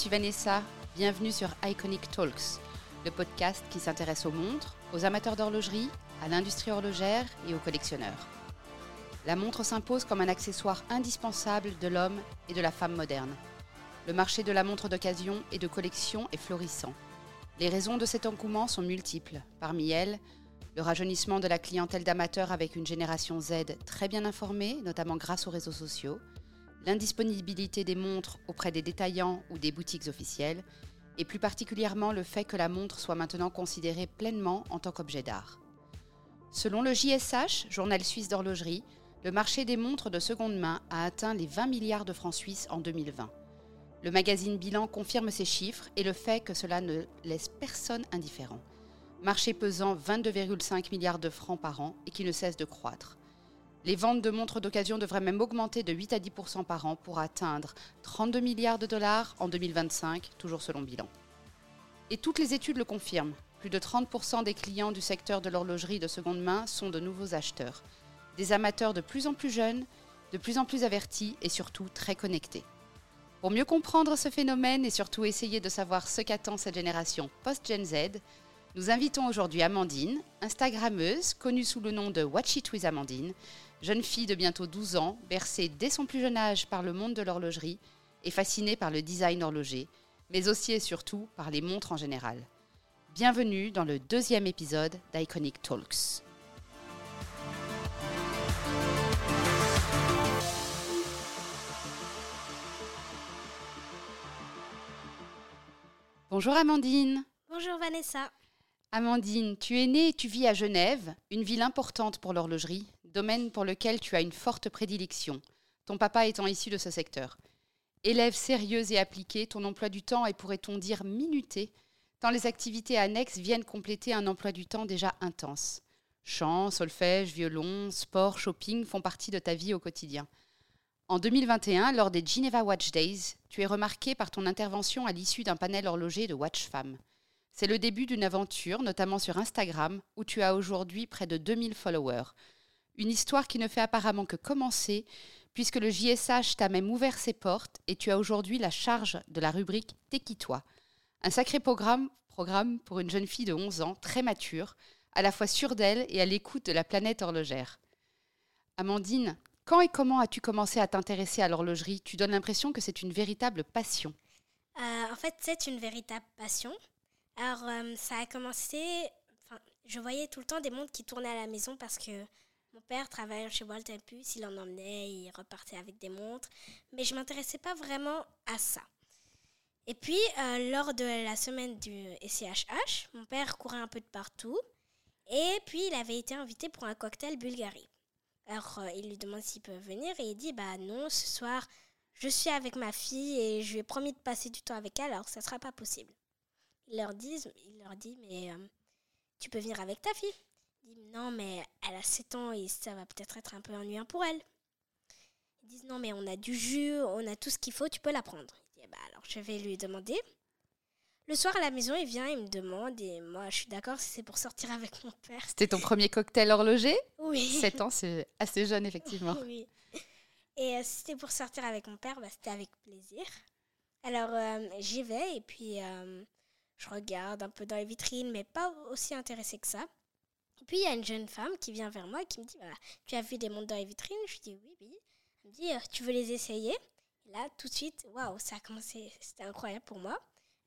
Suis Vanessa, bienvenue sur Iconic Talks, le podcast qui s'intéresse aux montres, aux amateurs d'horlogerie, à l'industrie horlogère et aux collectionneurs. La montre s'impose comme un accessoire indispensable de l'homme et de la femme moderne. Le marché de la montre d'occasion et de collection est florissant. Les raisons de cet engouement sont multiples. Parmi elles, le rajeunissement de la clientèle d'amateurs avec une génération Z très bien informée, notamment grâce aux réseaux sociaux, l'indisponibilité des montres auprès des détaillants ou des boutiques officielles, et plus particulièrement le fait que la montre soit maintenant considérée pleinement en tant qu'objet d'art. Selon le JSH, journal suisse d'horlogerie, le marché des montres de seconde main a atteint les 20 milliards de francs suisses en 2020. Le magazine Bilan confirme ces chiffres et le fait que cela ne laisse personne indifférent. Marché pesant 22,5 milliards de francs par an et qui ne cesse de croître. Les ventes de montres d'occasion devraient même augmenter de 8 à 10% par an pour atteindre 32 milliards de dollars en 2025, toujours selon bilan. Et toutes les études le confirment. Plus de 30% des clients du secteur de l'horlogerie de seconde main sont de nouveaux acheteurs. Des amateurs de plus en plus jeunes, de plus en plus avertis et surtout très connectés. Pour mieux comprendre ce phénomène et surtout essayer de savoir ce qu'attend cette génération post-Gen Z, nous invitons aujourd'hui Amandine, Instagrammeuse, connue sous le nom de Watch It with Amandine, jeune fille de bientôt 12 ans, bercée dès son plus jeune âge par le monde de l'horlogerie et fascinée par le design horloger, mais aussi et surtout par les montres en général. Bienvenue dans le deuxième épisode d'Iconic Talks. Bonjour Amandine. Bonjour Vanessa. Amandine, tu es née et tu vis à Genève, une ville importante pour l'horlogerie, domaine pour lequel tu as une forte prédilection, ton papa étant issu de ce secteur. Élève sérieuse et appliquée, ton emploi du temps est, pourrait-on dire, minuté, tant les activités annexes viennent compléter un emploi du temps déjà intense. Chant, solfège, violon, sport, shopping font partie de ta vie au quotidien. En 2021, lors des Geneva Watch Days, tu es remarqué par ton intervention à l'issue d'un panel horloger de Watch Femmes. C'est le début d'une aventure, notamment sur Instagram, où tu as aujourd'hui près de 2000 followers. Une histoire qui ne fait apparemment que commencer, puisque le JSH t'a même ouvert ses portes et tu as aujourd'hui la charge de la rubrique T'es toi Un sacré programme, programme pour une jeune fille de 11 ans, très mature, à la fois sûre d'elle et à l'écoute de la planète horlogère. Amandine, quand et comment as-tu commencé à t'intéresser à l'horlogerie? Tu donnes l'impression que c'est une véritable passion. Euh, en fait, c'est une véritable passion. Alors, euh, ça a commencé. Je voyais tout le temps des montres qui tournaient à la maison parce que mon père travaillait chez Walter Puce, il en emmenait, il repartait avec des montres, mais je m'intéressais pas vraiment à ça. Et puis, euh, lors de la semaine du SCHH, mon père courait un peu de partout, et puis il avait été invité pour un cocktail Bulgarie. Alors, euh, il lui demande s'il peut venir, et il dit Bah non, ce soir, je suis avec ma fille et je lui ai promis de passer du temps avec elle, alors ça sera pas possible. Il leur dit, il leur dit Mais euh, tu peux venir avec ta fille non, mais elle a 7 ans et ça va peut-être être un peu ennuyant pour elle. Ils disent non, mais on a du jus, on a tout ce qu'il faut, tu peux la prendre. Il dit, bah, alors je vais lui demander. Le soir à la maison, il vient, il me demande, et moi je suis d'accord si c'est pour sortir avec mon père. C'était ton premier cocktail horloger? Oui. 7 ans, c'est assez jeune, effectivement. oui. Et euh, si c'était pour sortir avec mon père, bah, c'était avec plaisir. Alors euh, j'y vais, et puis euh, je regarde un peu dans les vitrines, mais pas aussi intéressée que ça. Puis il y a une jeune femme qui vient vers moi et qui me dit Tu as vu des montres dans les vitrines? Je dis Oui, oui. Elle me dit euh, Tu veux les essayer? Et Là, tout de suite, waouh, ça a commencé. C'était incroyable pour moi.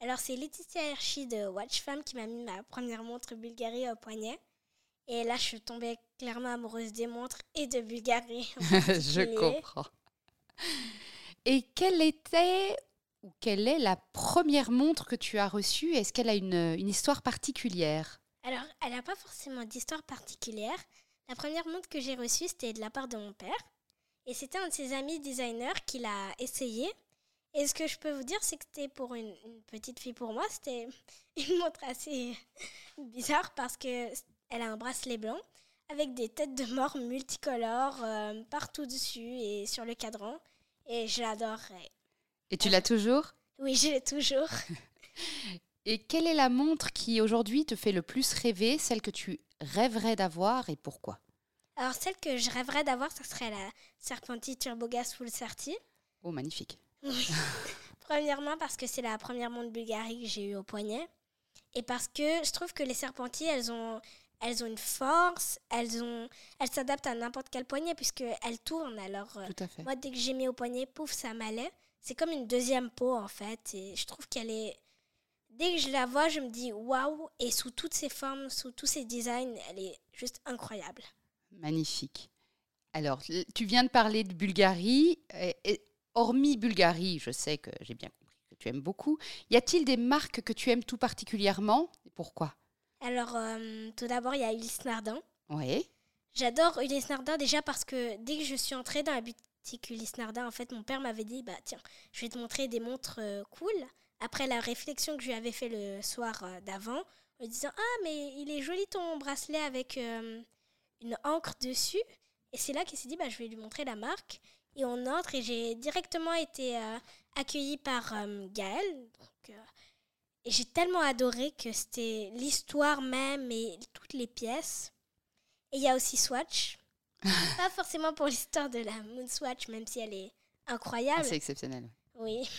Alors, c'est Laetitia Hershey de Watch Femme qui m'a mis ma première montre Bulgarie au poignet. Et là, je suis tombée clairement amoureuse des montres et de Bulgarie. je comprends. Et quelle était ou quelle est la première montre que tu as reçue? Est-ce qu'elle a une, une histoire particulière? Alors, elle n'a pas forcément d'histoire particulière. La première montre que j'ai reçue, c'était de la part de mon père. Et c'était un de ses amis designers qui l'a essayé. Et ce que je peux vous dire, c'est que c'était pour une, petite fille pour moi, c'était une montre assez bizarre parce que elle a un bracelet blanc avec des têtes de mort multicolores euh, partout dessus et sur le cadran. Et je l'adorerais. Et tu l'as toujours? Oui, je l'ai toujours. Et quelle est la montre qui aujourd'hui te fait le plus rêver, celle que tu rêverais d'avoir et pourquoi? Alors celle que je rêverais d'avoir, ce serait la Serpenti Turbogas Full Certi. Oh, magnifique. Premièrement, parce que c'est la première montre Bulgarie que j'ai eue au poignet. Et parce que je trouve que les serpentilles, elles ont, elles ont une force, elles, ont, elles s'adaptent à n'importe quel poignet puisqu'elles tournent. Alors, euh, Tout à fait. moi, dès que j'ai mis au poignet, pouf, ça m'allait. C'est comme une deuxième peau, en fait. Et je trouve qu'elle est... Dès que je la vois, je me dis waouh. Et sous toutes ses formes, sous tous ses designs, elle est juste incroyable. Magnifique. Alors, tu viens de parler de Bulgarie. et- et hormis Bulgarie, je sais que j'ai bien compris que tu aimes beaucoup. Y a-t-il des marques que tu aimes tout particulièrement et pourquoi? Alors, euh, tout d'abord, il y a Ulysse Nardin. Oui. J'adore Ulysse Nardin déjà parce que dès que je suis entrée dans la boutique Ulysse Nardin, en fait, mon père m'avait dit bah tiens, je vais te montrer des montres euh, cool. Après la réflexion que je lui avais fait le soir euh, d'avant, en disant ah mais il est joli ton bracelet avec euh, une encre dessus. Et c'est là qu'il s'est dit bah je vais lui montrer la marque. Et on entre et j'ai directement été euh, accueillie par euh, Gaël. Donc, et j'ai tellement adoré que c'était l'histoire même et toutes les pièces. Et il y a aussi Swatch. Pas forcément pour l'histoire de la Moon Swatch, même si elle est incroyable. c'est exceptionnel. oui.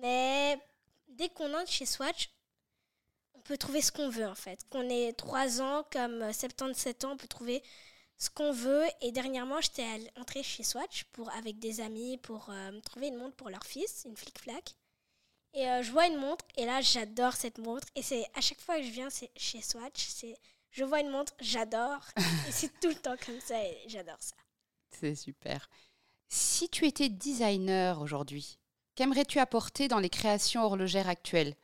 Mais dès qu'on entre chez Swatch, on peut trouver ce qu'on veut en fait. Qu'on ait 3 ans comme euh, 77 ans, on peut trouver ce qu'on veut. Et dernièrement, j'étais entrée chez Swatch pour, avec des amis pour euh, trouver une montre pour leur fils, une flic-flac. Et euh, je vois une montre et là, j'adore cette montre. Et c'est à chaque fois que je viens chez Swatch, c'est je vois une montre, j'adore. c'est tout le temps comme ça et j'adore ça. C'est super. Si tu étais designer aujourd'hui, qu'aimerais-tu apporter dans les créations horlogères actuelles?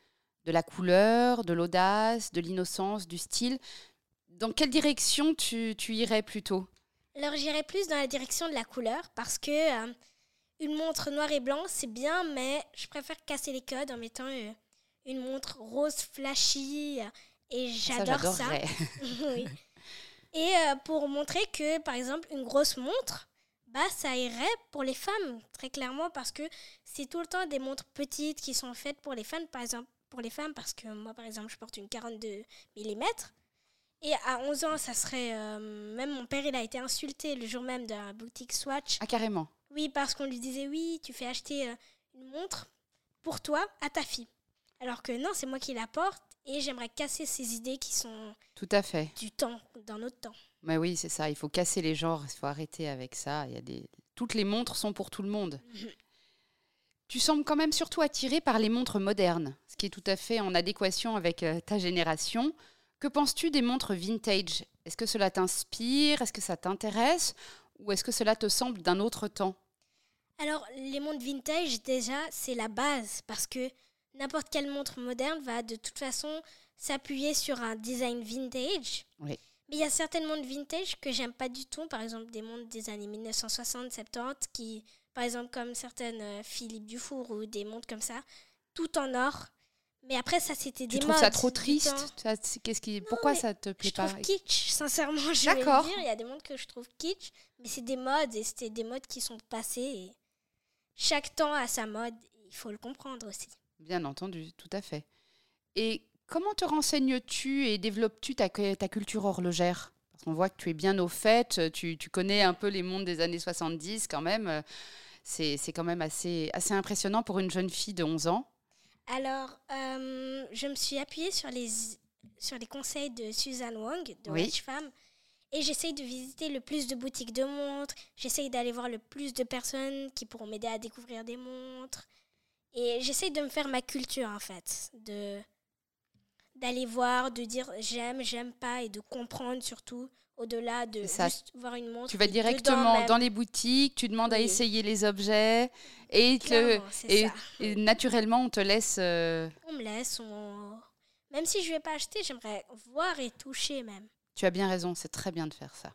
De la couleur, de l'audace, de l'innocence, du style? Dans quelle direction tu, tu irais plutôt? Alors j'irais plus dans la direction de la couleur parce que euh, une montre noir et blanc c'est bien, mais je préfère casser les codes en mettant euh, une montre rose flashy euh, et Ça, j'adore ça. oui. Et euh, pour montrer que par exemple une grosse montre, bah ça irait pour les femmes très clairement parce que c'est tout le temps des montres petites qui sont faites pour les femmes par exemple pour les femmes parce que moi par exemple je porte une 42 mm et à 11 ans ça serait euh, même mon père il a été insulté le jour même de la boutique Swatch Ah, carrément. oui parce qu'on lui disait oui tu fais acheter euh, une montre pour toi à ta fille alors que non c'est moi qui la porte et j'aimerais casser ces idées qui sont Tout à fait. du temps dans notre temps Mais oui, c'est ça. Il faut casser les genres. Il faut arrêter avec ça. Il y a des... Toutes les montres sont pour tout le monde. Tu sembles quand même surtout attiré par les montres modernes, ce qui est tout à fait en adéquation avec euh, ta génération. Que penses-tu des montres vintage? Est-ce que cela t'inspire? Est-ce que ça t'intéresse? Ou est-ce que cela te semble d'un autre temps? Alors, les montres vintage, déjà, c'est la base parce que n'importe quelle montre moderne va de toute façon s'appuyer sur un design vintage. Oui. Mais il y a certaines montres vintage que j'aime pas du tout, par exemple des montres des années 1960-70 qui, par exemple, comme certaines euh, Philippe Dufour ou des montres comme ça, tout en or. Mais après, ça, c'était Tu des trouves ça modes trop du triste? Ça, c'est- qu'est-ce qui... Pourquoi ça te plaît Je pas? trouve kitsch, sincèrement, je vais le dire. Il y a des montres que je trouve kitsch, mais c'est des modes et c'était des modes qui sont passés. Et chaque temps a sa mode, il faut le comprendre aussi. Bien entendu, tout à fait. Et comment te renseignes-tu et développes-tu ta, ta culture horlogère? Parce qu'on voit que tu es bien au fait, tu, tu connais un peu les mondes des années 70 quand même. C'est quand même assez, assez impressionnant pour une jeune fille de 11 ans. Alors, euh, je me suis appuyée sur les, sur les conseils de Suzanne Wong, de Oui. Watch Femme, et j'essaye de visiter le plus de boutiques de montres, j'essaye d'aller voir le plus de personnes qui pourront m'aider à découvrir des montres, et j'essaye de me faire ma culture en fait, de d'aller voir, de dire j'aime, j'aime pas, et de comprendre surtout, au-delà de ça. juste voir une montre. Tu vas directement dans les boutiques, tu demandes à essayer les objets et, te- naturellement on te laisse... euh, On me laisse, on... Même si je vais pas acheter, j'aimerais voir et toucher même. Tu as bien raison, c'est très bien de faire ça.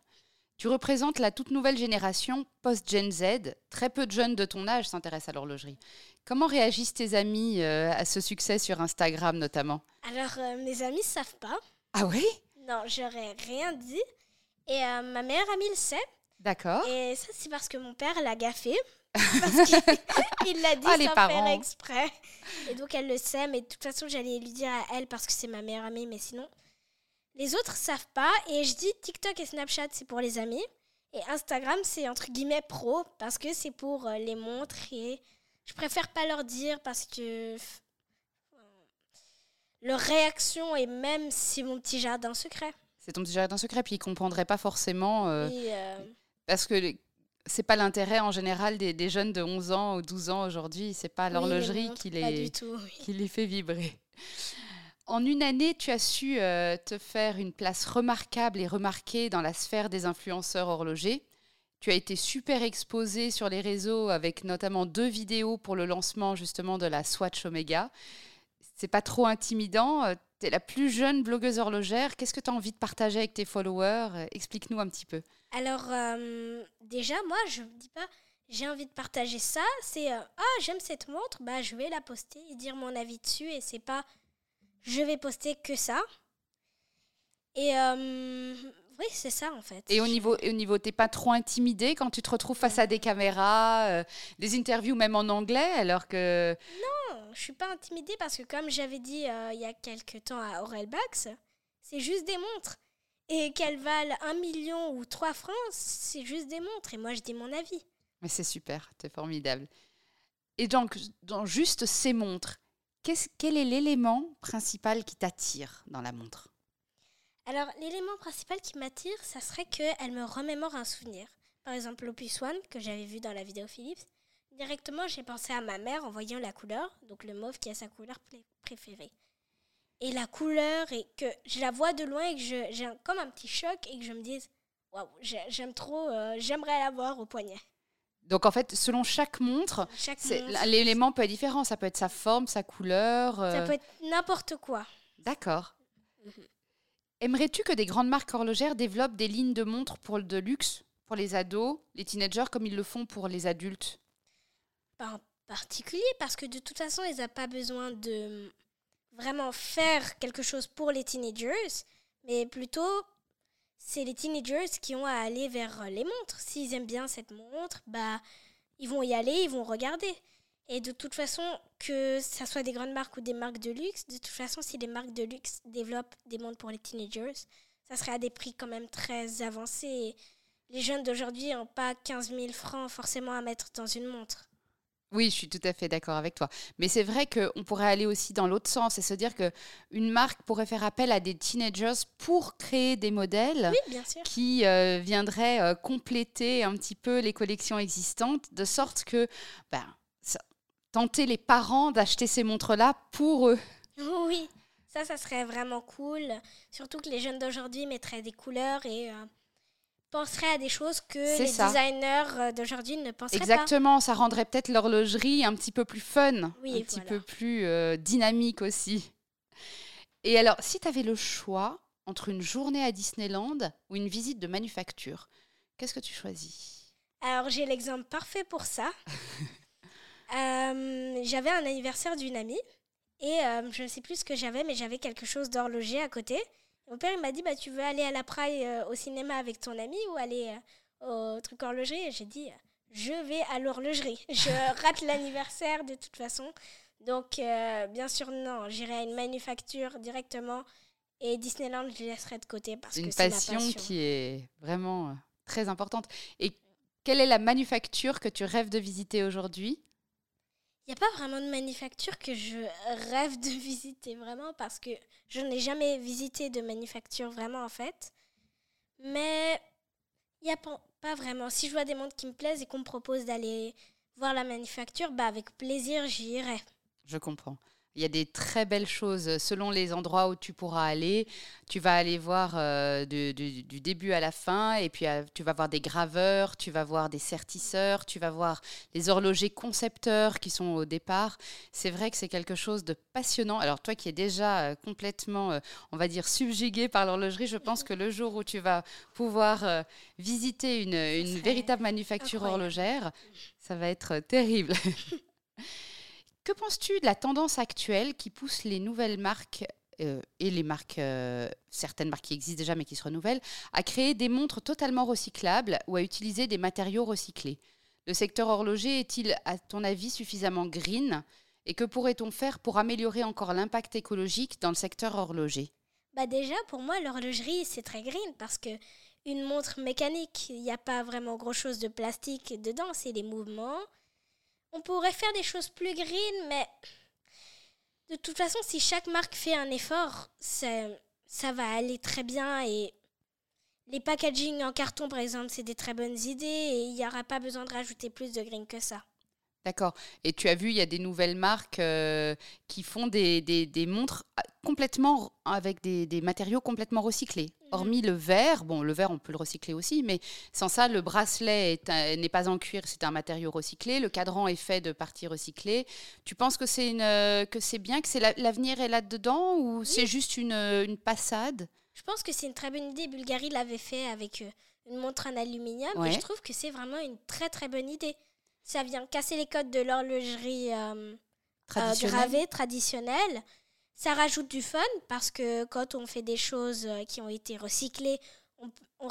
Tu représentes la toute nouvelle génération post-Gen Z. Très peu de jeunes de ton âge s'intéressent à l'horlogerie. Comment réagissent tes amis euh, à ce succès sur Instagram notamment? Alors, euh, mes amis savent pas. Ah oui Non, j'aurais rien dit. Et euh, ma meilleure amie le sait. D'accord. Et ça, c'est parce que mon père l'a gaffé. Parce qu'il l'a dit Ah, sans parents. faire exprès. Et donc, elle le sait. Mais de toute façon, j'allais lui dire à elle parce que c'est ma meilleure amie. Mais sinon, les autres savent pas. Et je dis TikTok et Snapchat, c'est pour les amis. Et Instagram, c'est entre guillemets pro parce que c'est pour euh, les montres et je préfère pas leur dire parce que leur réaction est même si mon petit jardin secret. C'est ton petit jardin secret, puis ils comprendraient pas forcément. Euh, euh, parce que c'est pas l'intérêt en général des, jeunes de 11 ans ou 12 ans aujourd'hui. C'est pas l'horlogerie qui, les, qui les fait vibrer. En une année, tu as su euh, te faire une place remarquable et remarquée dans la sphère des influenceurs horlogers. Tu as été super exposé sur les réseaux avec notamment deux vidéos pour le lancement justement de la Swatch Omega. C'est pas trop intimidant. Euh, tu es la plus jeune blogueuse horlogère. Qu'est-ce que tu as envie de partager avec tes followers? Euh, Explique-nous un petit peu. Alors, déjà, moi, je ne dis pas j'ai envie de partager ça. C'est ah, j'aime cette montre, bah, je vais la poster et dire mon avis dessus. Et c'est pas je vais poster que ça. Et euh, oui, c'est ça en fait. Et au niveau, et au niveau, t'es pas trop intimidée quand tu te retrouves face à des caméras, euh, des interviews même en anglais, alors que. Non, je suis pas intimidée parce que comme j'avais dit euh, il y a quelques temps à Aurel Bax, c'est juste des montres. Et qu'elles valent un million ou trois francs, c'est juste des montres. Et moi, je dis mon avis. Mais c'est super, c'est formidable. Et donc, dans juste ces montres, quel est l'élément principal qui t'attire dans la montre? Alors, l'élément principal qui m'attire, ça serait qu'elle me remémore un souvenir. Par exemple, l'Opus One, que j'avais vu dans la vidéo Philips. Directement, j'ai pensé à ma mère en voyant la couleur, donc le mauve qui est sa couleur préférée. Et la couleur, et que je la vois de loin et que j'ai comme un petit choc et que je me dise, waouh, j'aime trop, euh, j'aimerais l'avoir au poignet. Donc en fait, selon chaque montre, l'élément peut être différent. Ça peut être sa forme, sa couleur. Ça euh. peut être n'importe quoi. D'accord. Mhm. Aimerais-tu que des grandes marques horlogères développent des lignes de montres pour de luxe, pour les ados, les teenagers, comme ils le font pour les adultes? Pas en particulier, parce que de toute façon, ils n'ont pas besoin de vraiment faire quelque chose pour les teenagers, mais plutôt c'est les teenagers qui ont à aller vers les montres. S'ils aiment bien cette montre, bah, ils vont y aller, ils vont regarder. Et de toute façon, que ce soit des grandes marques ou des marques de luxe, de toute façon, si les marques de luxe développent des montres pour les teenagers, ça serait à des prix quand même très avancés. Les jeunes d'aujourd'hui n'ont pas 15 000 francs forcément à mettre dans une montre. Oui, je suis tout à fait d'accord avec toi. Mais c'est vrai qu'on pourrait aller aussi dans l'autre sens et se dire qu'une marque pourrait faire appel à des teenagers pour créer des modèles qui euh, viendraient euh, compléter un petit peu les collections existantes, de sorte que ben, tenter les parents d'acheter ces montres-là pour eux. Oui, ça, ça serait vraiment cool. Surtout que les jeunes d'aujourd'hui mettraient des couleurs et... Euh, penserait à des choses que les designers euh, d'aujourd'hui ne penseraient Exactement, pas. Exactement, ça rendrait peut-être l'horlogerie un petit peu plus fun, un petit peu plus euh, dynamique aussi. Et alors, si tu avais le choix entre une journée à Disneyland ou une visite de manufacture, qu'est-ce que tu choisis? Alors, j'ai l'exemple parfait pour ça. Euh, j'avais un anniversaire d'une amie et je ne sais plus ce que j'avais, mais j'avais quelque chose d'horloger à côté. Mon père, il m'a dit bah, Tu veux aller à la Praille euh, au cinéma avec ton ami ou aller euh, au truc horlogerie? Et j'ai dit Je vais à l'horlogerie. Je rate l'anniversaire de toute façon. Donc, euh, bien sûr, non. J'irai à une manufacture directement. Et Disneyland, je laisserai de côté parce une que c'est passion, passion qui est vraiment très importante. Et quelle est la manufacture que tu rêves de visiter aujourd'hui? N'y a pas vraiment de manufacture que je rêve de visiter vraiment parce que je n'ai jamais visité de manufacture vraiment en fait. Mais il n'y a pas, vraiment. Si je vois des montres qui me plaisent et qu'on me propose d'aller voir la manufacture, bah avec plaisir j'irai. Je comprends. Il y a des très belles choses selon les endroits où tu pourras aller. Tu vas aller voir euh, du, début à la fin et puis euh, tu vas voir des graveurs, tu vas voir des sertisseurs, tu vas voir les horlogers concepteurs qui sont au départ. C'est vrai que c'est quelque chose de passionnant. Alors toi qui es déjà euh, complètement, on va dire, subjugué par l'horlogerie, je pense que le jour où tu vas pouvoir visiter une, une véritable manufacture horlogère, ça va être terrible. Que penses-tu de la tendance actuelle qui pousse les nouvelles marques euh, et les marques, euh, certaines marques qui existent déjà mais qui se renouvellent, à créer des montres totalement recyclables ou à utiliser des matériaux recyclés? Le secteur horloger est-il, à ton avis, suffisamment green? Et que pourrait-on faire pour améliorer encore l'impact écologique dans le secteur horloger? Bah Déjà, pour moi, l'horlogerie, c'est très green parce que une montre mécanique, il n'y a pas vraiment grand-chose de plastique dedans, c'est les mouvements on pourrait faire des choses plus green, mais de toute façon, si chaque marque fait un effort, ça, va aller très bien. Et les packaging en carton, par exemple, c'est des très bonnes idées et il n'y aura pas besoin de rajouter plus de green que ça. D'accord. Et tu as vu, il y a des nouvelles marques euh, qui font des, montres ah, complètement avec des, des matériaux complètement recyclés. Hormis le verre, bon, le verre, on peut le recycler aussi, mais sans ça, le bracelet n'est pas en cuir, c'est un matériau recyclé. Le cadran est fait de parties recyclées. Tu penses que c'est euh, que c'est bien, que c'est l'avenir est là-dedans ou c'est juste une, une, passade? Je pense que c'est une très bonne idée. Bulgarie l'avait fait avec euh, une montre en aluminium et je trouve que c'est vraiment une très très bonne idée ça vient casser les codes de l'horlogerie euh, euh, gravée traditionnelle. Ça rajoute du fun parce que quand on fait des choses euh, qui ont été recyclées, on, on,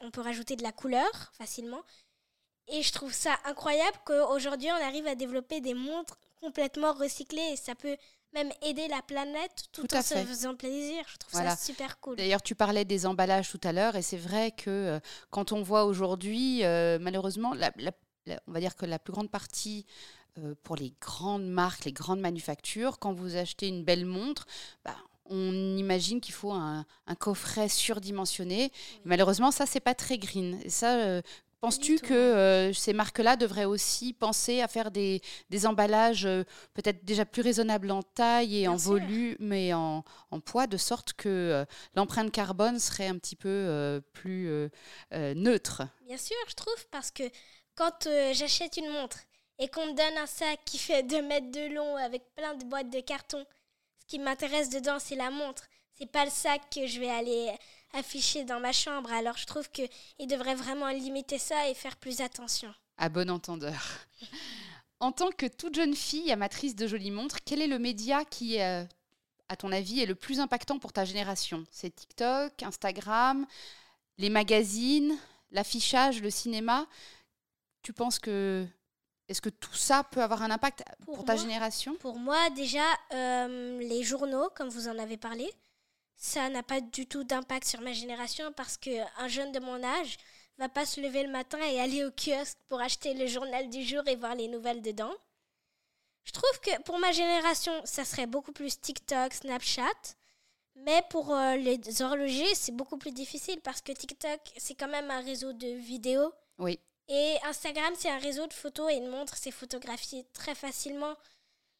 on peut rajouter de la couleur facilement. Et je trouve ça incroyable qu'aujourd'hui, on arrive à développer des montres complètement recyclées et ça peut même aider la planète tout, en se faisant plaisir. Je trouve ça super cool. D'ailleurs, tu parlais des emballages tout à l'heure et c'est vrai que quand on voit aujourd'hui, malheureusement, la, la, on va dire que la plus grande partie euh, pour les grandes marques, les grandes manufactures, quand vous achetez une belle montre, bah, on imagine qu'il faut un, coffret surdimensionné. Malheureusement, ça, c'est pas très green. Et ça, euh, Penses-tu que euh, ces marques-là devraient aussi penser à faire des, emballages peut-être déjà plus raisonnables en taille et en volume et en, poids, de sorte que l'empreinte carbone serait un petit peu plus neutre? Bien sûr, je trouve, parce que quand euh, j'achète une montre et qu'on me donne un sac qui fait 2 mètres de long avec plein de boîtes de carton, ce qui m'intéresse dedans, c'est la montre. C'est pas le sac que je vais aller afficher dans ma chambre. Alors je trouve qu'il devrait vraiment limiter ça et faire plus attention. À bon entendeur. en tant que toute jeune fille amatrice de jolies montres, quel est le média qui, euh, à ton avis, est le plus impactant pour ta génération? C'est TikTok, Instagram, les magazines, l'affichage, le cinéma? Tu penses que est-ce que tout ça peut avoir un impact pour, ta génération? Pour moi, déjà, euh, les journaux, comme vous en avez parlé, ça n'a pas du tout d'impact sur ma génération parce qu'un jeune de mon âge va pas se lever le matin et aller au kiosque pour acheter le journal du jour et voir les nouvelles dedans. Je trouve que pour ma génération, ça serait beaucoup plus TikTok, Snapchat. Mais pour euh, les horlogers, c'est beaucoup plus difficile parce que TikTok, c'est quand même un réseau de vidéos. Oui. Et Instagram, c'est un réseau de photos et une montre, c'est photographié très facilement.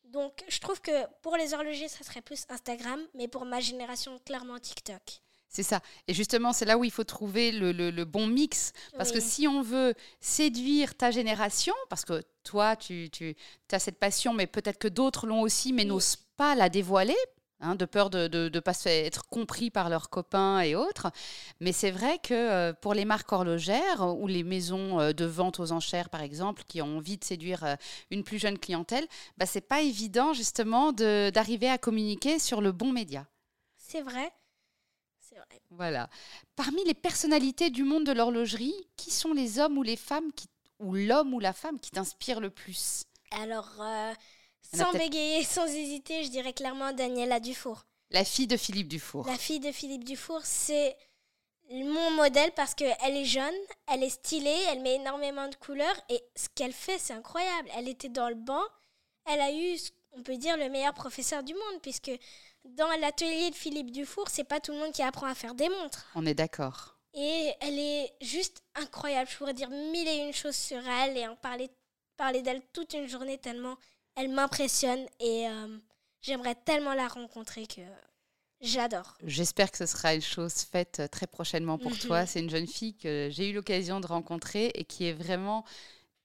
Donc, je trouve que pour les horlogers, ça serait plus Instagram, mais pour ma génération, clairement TikTok. C'est ça. Et justement, c'est là où il faut trouver le, le, bon mix. Parce que si on veut séduire ta génération, parce que toi, tu, tu as cette passion, mais peut-être que d'autres l'ont aussi, mais n'osent pas la dévoiler Hein, de peur de ne pas être compris par leurs copains et autres. Mais c'est vrai que euh, pour les marques horlogères ou les maisons euh, de vente aux enchères, par exemple, qui ont envie de séduire euh, une plus jeune clientèle, bah, c'est pas évident justement d'arriver à communiquer sur le bon média. C'est vrai. C'est vrai. Voilà. Parmi les personnalités du monde de l'horlogerie, qui sont les hommes ou les femmes qui, ou l'homme ou la femme qui t'inspire le plus? Alors, sans bégayer, sans hésiter, je dirais clairement Daniela Dufour. La fille de Philippe Dufour. La fille de Philippe Dufour, c'est mon modèle parce qu'elle est jeune, elle est stylée, elle met énormément de couleurs et ce qu'elle fait, c'est incroyable. Elle était dans le banc, elle a eu, on peut dire, le meilleur professeur du monde puisque dans l'atelier de Philippe Dufour, c'est pas tout le monde qui apprend à faire des montres. On est d'accord. Et elle est juste incroyable. Je pourrais dire mille et une choses sur elle et en parler, parler d'elle toute une journée tellement elle m'impressionne et euh, j'aimerais tellement la rencontrer que j'adore. J'espère que ce sera une chose faite euh, très prochainement pour toi. C'est une jeune fille que j'ai eu l'occasion de rencontrer et qui est vraiment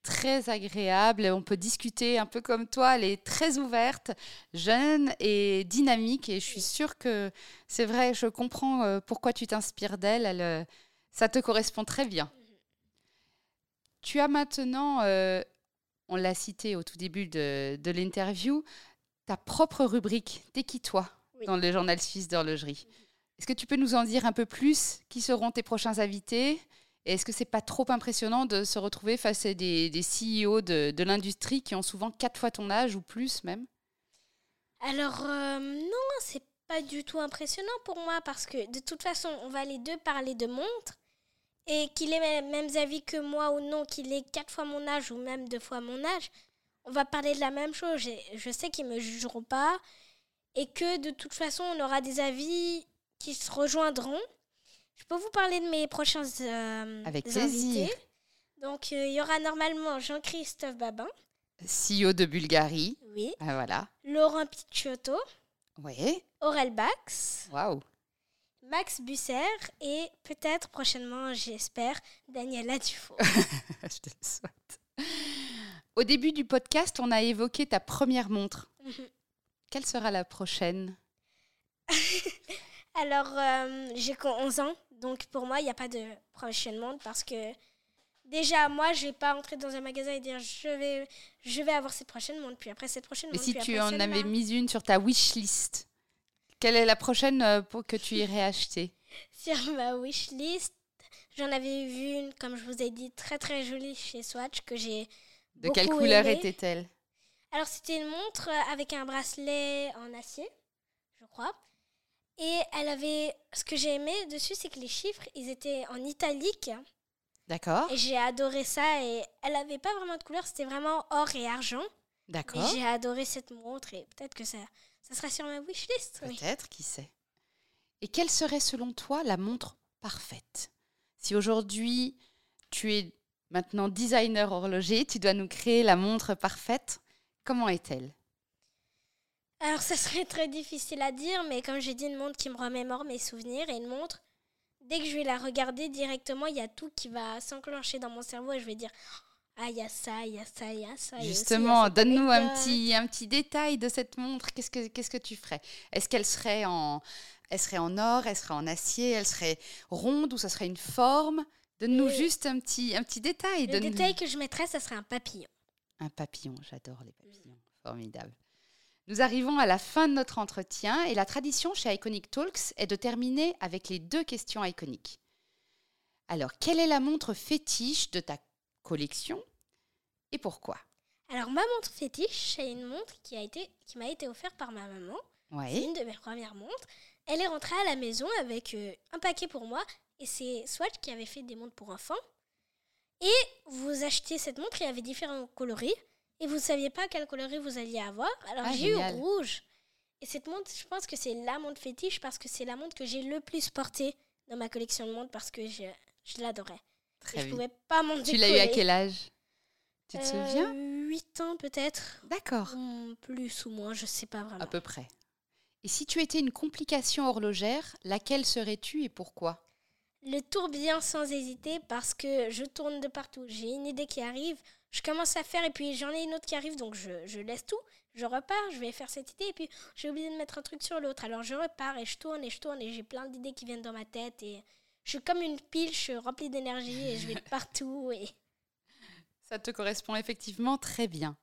très agréable. On peut discuter un peu comme toi. Elle est très ouverte, jeune et dynamique. Et je suis sûre que c'est vrai, je comprends euh, pourquoi tu t'inspires d'elle. Elle, ça te correspond très bien. Mhm. Tu as maintenant on l'a cité au tout début de, l'interview, ta propre rubrique T'es qui toi dans le journal suisse d'horlogerie. Est-ce que tu peux nous en dire un peu plus? Qui seront tes prochains invités? Et est-ce que c'est pas trop impressionnant de se retrouver face à des, des CEO de, l'industrie qui ont souvent quatre fois ton âge ou plus même? Alors euh, non, c'est pas du tout impressionnant pour moi parce que de toute façon, on va les deux parler de montres et qu'il ait les mêmes avis que moi ou non, qu'il ait quatre fois mon âge ou même deux fois mon âge, on va parler de la même chose. Je sais qu'ils me jugeront pas et que de toute façon, on aura des avis qui se rejoindront. Je peux vous parler de mes prochains euh, Avec plaisir. Donc, euh, il y aura normalement Jean-Christophe Babin. CEO de Bulgarie. Oui. Ah, voilà. Laurent Picciotto. Oui. Aurel Bax. Waouh. Max Busser et peut-être prochainement, j'espère, Daniela Dufault. Je te le souhaite. Au début du podcast, on a évoqué ta première montre. Mhm. Quelle sera la prochaine? Alors, euh, j'ai 11 ans, donc pour moi, il n'y a pas de prochaine montre parce que déjà, moi, je vais pas entrer dans un magasin et dire je vais, je vais avoir cette prochaine montre, puis après cette prochaine Mais montre. si puis tu en avais mis une sur ta wish list, quelle est la prochaine euh, pour que tu irais acheter? Sur ma wishlist, j'en avais vu une, comme je vous ai dit, très très jolie chez Swatch que j'ai. De quelle couleur était-elle? Alors, c'était une montre euh, avec un bracelet en acier, je crois. Et elle avait. Ce que j'ai aimé dessus, c'est que les chiffres, ils étaient en italique. D'accord. Et j'ai adoré ça. Et elle avait pas vraiment de couleur, c'était vraiment or et argent. Et D'accord. j'ai adoré cette montre. Et peut-être que ça, ça sera sur ma wishlist. Oui. Peut-être, qui sait. Et quelle serait selon toi la montre parfaite? Si aujourd'hui tu es maintenant designer horloger, tu dois nous créer la montre parfaite, comment est-elle? Alors, ça serait très difficile à dire, mais comme j'ai dit, une montre qui me remémore mes souvenirs et une montre, dès que je vais la regarder directement, il y a tout qui va s'enclencher dans mon cerveau et je vais dire Ah, il y a ça, il y a ça, il y a ça. Justement, donne-nous un petit, un petit détail de cette montre. Qu'est-ce que, qu'est-ce que tu ferais? Est-ce qu'elle serait en, elle serait en or, elle serait en acier, elle serait ronde ou ça serait une forme? Donne-nous juste un petit, un petit détail. Le détail que je mettrais, ça serait un papillon. Un papillon, j'adore les papillons. Formidable. Nous arrivons à la fin de notre entretien et la tradition chez Iconic Talks est de terminer avec les deux questions iconiques. Alors, quelle est la montre fétiche de ta collection? Et pourquoi? Alors, ma montre fétiche, c'est une montre qui a été, qui m'a été offerte par ma maman. C'est Oui. une de mes premières montres. Elle est rentrée à la maison avec euh, un paquet pour moi et c'est Swatch qui avait fait des montres pour enfants. Et vous achetez cette montre, il y avait différents coloris et vous ne saviez pas quel coloris vous alliez avoir. Alors Ah, j'ai eu rouge. Et cette montre, je pense que c'est la montre fétiche parce que c'est la montre que j'ai le plus portée dans ma collection de montres parce que je, je l'adorais. Je bien. pouvais pas m'en Tu l'as eu à quel âge? Tu te Euh, souviens 8 ans peut-être. D'accord, plus ou moins, je sais pas vraiment. à peu près. Et si tu étais une complication horlogère, laquelle serais-tu et pourquoi? Le tourbillon sans hésiter parce que je tourne de partout. J'ai une idée qui arrive, je commence à faire et puis j'en ai une autre qui arrive donc je, je laisse tout. Je repars, je vais faire cette idée et puis j'ai oublié de mettre un truc sur l'autre. Alors je repars et je tourne et je tourne et j'ai plein d'idées qui viennent dans ma tête et je suis comme une pile, je suis remplie d'énergie et je vais partout. Et... Ça te correspond effectivement très bien.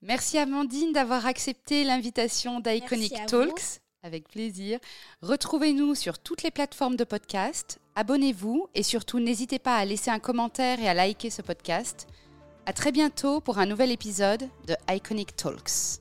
Merci Amandine d'avoir accepté l'invitation d'Iconic Talks. Avec plaisir. Retrouvez-nous sur toutes les plateformes de podcast. Abonnez-vous et surtout n'hésitez pas à laisser un commentaire et à liker ce podcast. À très bientôt pour un nouvel épisode de Iconic Talks.